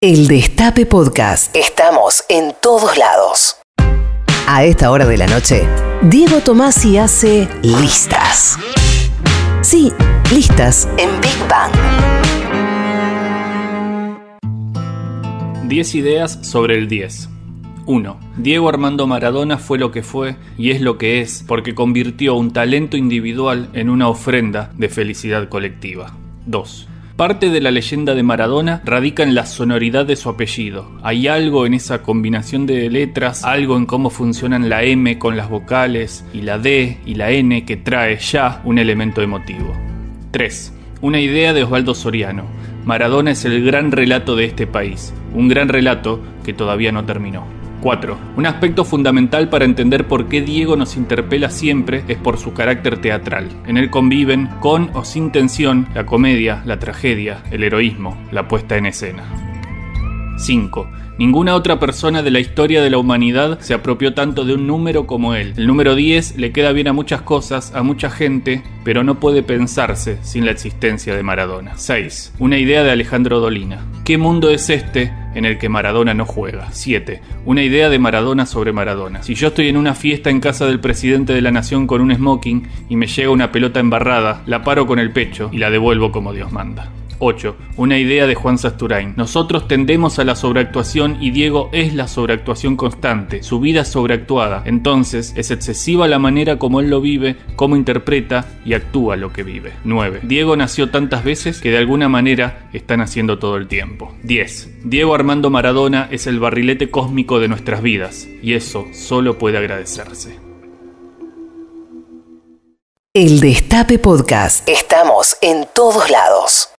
El Destape Podcast. Estamos en todos lados. A esta hora de la noche, Diego Tomasi hace listas. Sí, listas en Big Bang. 10 ideas sobre el 10. 1. Diego Armando Maradona fue lo que fue y es lo que es porque convirtió un talento individual en una ofrenda de felicidad colectiva. 2. Parte de la leyenda de Maradona radica en la sonoridad de su apellido. Hay algo en esa combinación de letras, algo en cómo funcionan la M con las vocales y la D y la N que trae ya un elemento emotivo. 3. Una idea de Osvaldo Soriano. Maradona es el gran relato de este país, un gran relato que todavía no terminó. 4. Un aspecto fundamental para entender por qué Diego nos interpela siempre es por su carácter teatral. En él conviven, con o sin tensión, la comedia, la tragedia, el heroísmo, la puesta en escena. 5. Ninguna otra persona de la historia de la humanidad se apropió tanto de un número como él. El número 10 le queda bien a muchas cosas, a mucha gente, pero no puede pensarse sin la existencia de Maradona. 6. Una idea de Alejandro Dolina. ¿Qué mundo es este en el que Maradona no juega? 7. Una idea de Maradona sobre Maradona. Si yo estoy en una fiesta en casa del presidente de la nación con un smoking y me llega una pelota embarrada, la paro con el pecho y la devuelvo como Dios manda. 8. Una idea de Juan Sasturain. Nosotros tendemos a la sobreactuación y Diego es la sobreactuación constante. Su vida sobreactuada. Entonces es excesiva la manera como él lo vive, cómo interpreta y actúa lo que vive. 9. Diego nació tantas veces que de alguna manera están haciendo todo el tiempo. 10. Diego Armando Maradona es el barrilete cósmico de nuestras vidas y eso solo puede agradecerse. El Destape Podcast. Estamos en todos lados.